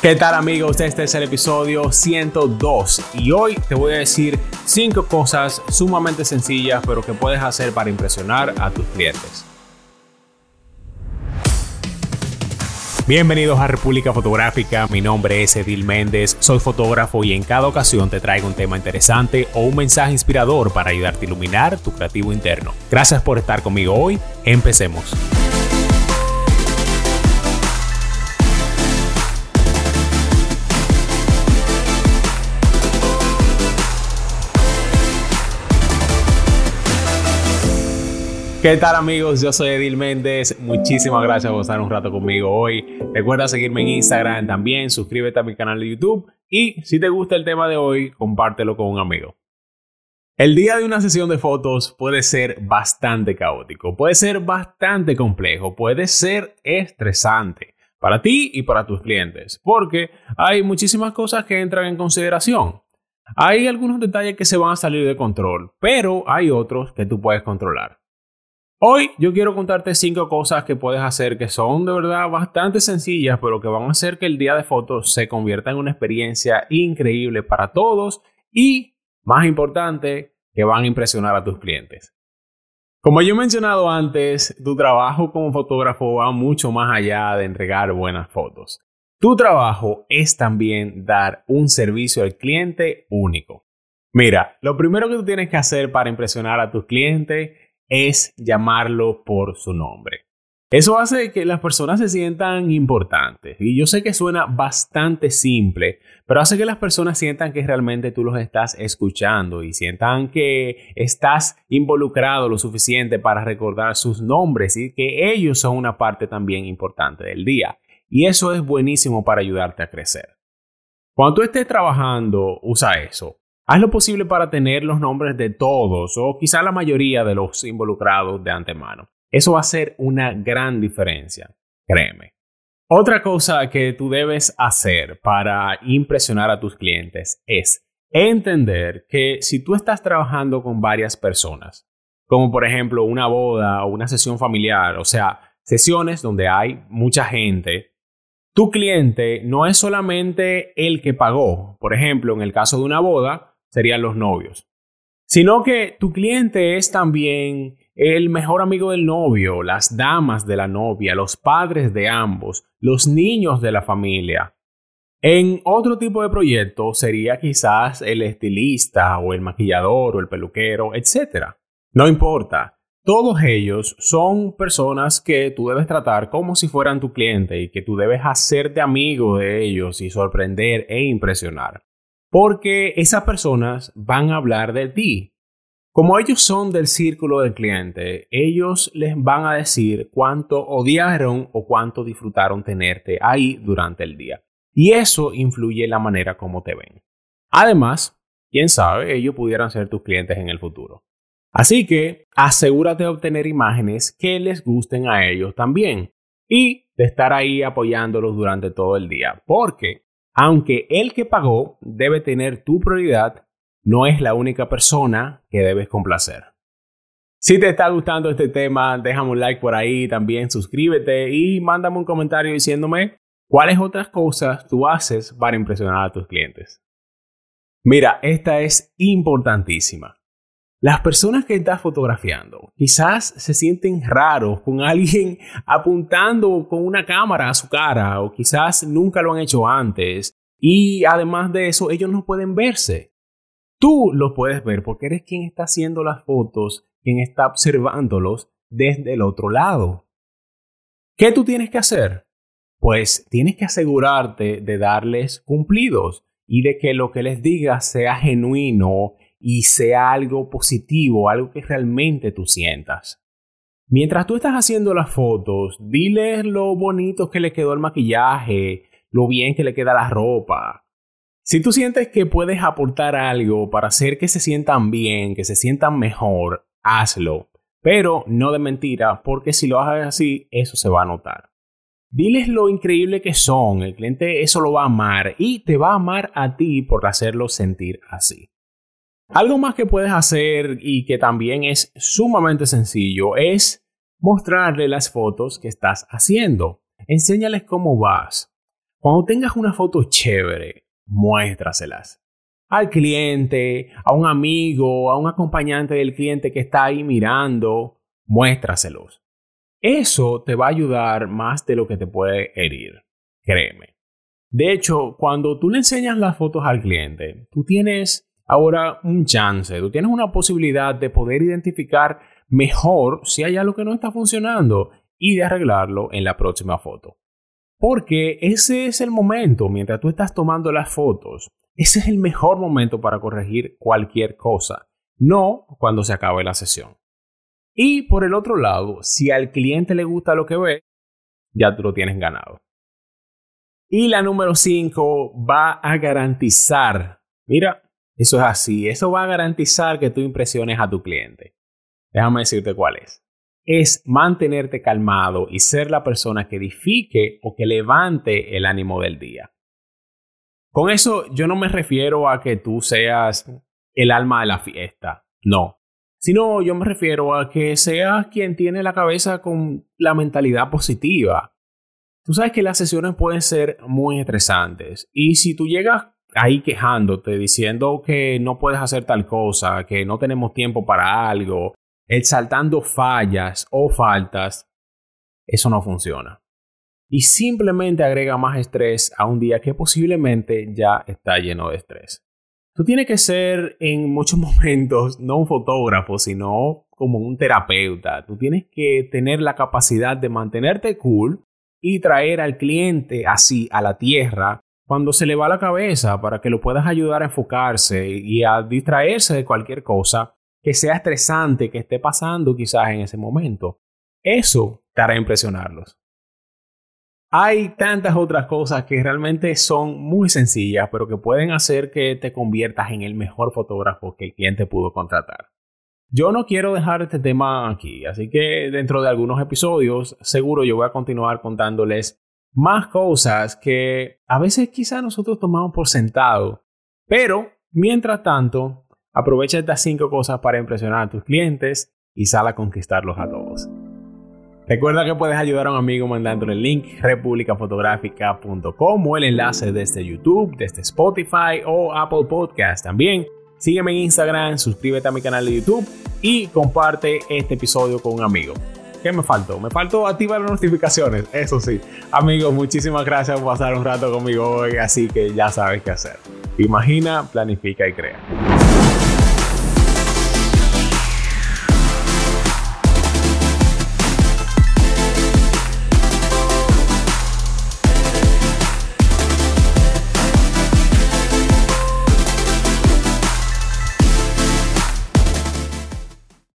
¿Qué tal amigos? Este es el episodio 102 y hoy te voy a decir 5 cosas sumamente sencillas pero que puedes hacer para impresionar a tus clientes. Bienvenidos a República Fotográfica, mi nombre es Edil Méndez, soy fotógrafo y en cada ocasión te traigo un tema interesante o un mensaje inspirador para ayudarte a iluminar tu creativo interno. Gracias por estar conmigo hoy, empecemos. ¿Qué tal amigos? Yo soy Edil Méndez. Muchísimas gracias por estar un rato conmigo hoy. Recuerda seguirme en Instagram también, suscríbete a mi canal de YouTube y si te gusta el tema de hoy, compártelo con un amigo. El día de una sesión de fotos puede ser bastante caótico, puede ser bastante complejo, puede ser estresante para ti y para tus clientes, porque hay muchísimas cosas que entran en consideración. Hay algunos detalles que se van a salir de control, pero hay otros que tú puedes controlar. Hoy yo quiero contarte cinco cosas que puedes hacer que son de verdad bastante sencillas, pero que van a hacer que el día de fotos se convierta en una experiencia increíble para todos y, más importante, que van a impresionar a tus clientes. Como yo he mencionado antes, tu trabajo como fotógrafo va mucho más allá de entregar buenas fotos. Tu trabajo es también dar un servicio al cliente único. Mira, lo primero que tú tienes que hacer para impresionar a tus clientes es llamarlo por su nombre. Eso hace que las personas se sientan importantes. Y yo sé que suena bastante simple, pero hace que las personas sientan que realmente tú los estás escuchando y sientan que estás involucrado lo suficiente para recordar sus nombres y que ellos son una parte también importante del día. Y eso es buenísimo para ayudarte a crecer. Cuando tú estés trabajando, usa eso. Haz lo posible para tener los nombres de todos o quizá la mayoría de los involucrados de antemano. Eso va a ser una gran diferencia, créeme. Otra cosa que tú debes hacer para impresionar a tus clientes es entender que si tú estás trabajando con varias personas, como por ejemplo una boda o una sesión familiar, o sea, sesiones donde hay mucha gente, tu cliente no es solamente el que pagó. Por ejemplo, en el caso de una boda, serían los novios, sino que tu cliente es también el mejor amigo del novio, las damas de la novia, los padres de ambos, los niños de la familia. En otro tipo de proyecto sería quizás el estilista o el maquillador o el peluquero, etc. No importa, todos ellos son personas que tú debes tratar como si fueran tu cliente y que tú debes hacerte amigo de ellos y sorprender e impresionar. Porque esas personas van a hablar de ti. Como ellos son del círculo del cliente, ellos les van a decir cuánto odiaron o cuánto disfrutaron tenerte ahí durante el día. Y eso influye en la manera como te ven. Además, quién sabe, ellos pudieran ser tus clientes en el futuro. Así que asegúrate de obtener imágenes que les gusten a ellos también y de estar ahí apoyándolos durante todo el día, porque aunque el que pagó debe tener tu prioridad, no es la única persona que debes complacer. Si te está gustando este tema, déjame un like por ahí, también suscríbete y mándame un comentario diciéndome cuáles otras cosas tú haces para impresionar a tus clientes. Mira, esta es importantísima. Las personas que estás fotografiando quizás se sienten raros con alguien apuntando con una cámara a su cara o quizás nunca lo han hecho antes y además de eso ellos no pueden verse. Tú los puedes ver porque eres quien está haciendo las fotos, quien está observándolos desde el otro lado. ¿Qué tú tienes que hacer? Pues tienes que asegurarte de darles cumplidos y de que lo que les digas sea genuino y sea algo positivo, algo que realmente tú sientas. Mientras tú estás haciendo las fotos, diles lo bonito que le quedó el maquillaje, lo bien que le queda la ropa. Si tú sientes que puedes aportar algo para hacer que se sientan bien, que se sientan mejor, hazlo. Pero no de mentira, porque si lo haces así, eso se va a notar. Diles lo increíble que son, el cliente eso lo va a amar y te va a amar a ti por hacerlo sentir así. Algo más que puedes hacer y que también es sumamente sencillo es mostrarle las fotos que estás haciendo. Enséñales cómo vas. Cuando tengas una foto chévere, muéstraselas al cliente, a un amigo, a un acompañante del cliente que está ahí mirando, muéstraselos. Eso te va a ayudar más de lo que te puede herir, créeme. De hecho, cuando tú le enseñas las fotos al cliente, tú tienes ahora un chance, tú tienes una posibilidad de poder identificar mejor si hay algo que no está funcionando y de arreglarlo en la próxima foto. Porque ese es el momento, mientras tú estás tomando las fotos, ese es el mejor momento para corregir cualquier cosa, no cuando se acabe la sesión. Y por el otro lado, si al cliente le gusta lo que ve, ya tú lo tienes ganado. Y la número 5 va a garantizar, mira, eso es así, eso va a garantizar que tú impresiones a tu cliente. Déjame decirte cuál es. Es mantenerte calmado y ser la persona que edifique o que levante el ánimo del día. Con eso yo no me refiero a que tú seas el alma de la fiesta, no. Sino yo me refiero a que seas quien tiene la cabeza con la mentalidad positiva. Tú sabes que las sesiones pueden ser muy estresantes y si tú llegas ahí quejándote, diciendo que no puedes hacer tal cosa, que no tenemos tiempo para algo, exaltando fallas o faltas, eso no funciona y simplemente agrega más estrés a un día que posiblemente ya está lleno de estrés. Tú tienes que ser en muchos momentos no un fotógrafo, sino como un terapeuta. Tú tienes que tener la capacidad de mantenerte cool y traer al cliente así a la tierra cuando se le va la cabeza para que lo puedas ayudar a enfocarse y a distraerse de cualquier cosa que sea estresante que esté pasando quizás en ese momento. Eso te hará impresionarlos. Hay tantas otras cosas que realmente son muy sencillas, pero que pueden hacer que te conviertas en el mejor fotógrafo que el cliente pudo contratar. Yo no quiero dejar este tema aquí, así que dentro de algunos episodios seguro yo voy a continuar contándoles más cosas que a veces quizá nosotros tomamos por sentado. Pero, mientras tanto, aprovecha estas cinco cosas para impresionar a tus clientes y sal a conquistarlos a todos. Recuerda que puedes ayudar a un amigo mandándole el link republicafotográfica.com o el enlace desde YouTube, desde Spotify o Apple Podcast. También sígueme en Instagram, suscríbete a mi canal de YouTube y comparte este episodio con un amigo. ¿Qué me faltó? Me faltó activar las notificaciones, eso sí. Amigos, muchísimas gracias por pasar un rato conmigo hoy, así que ya sabes qué hacer. Imagina, planifica y crea.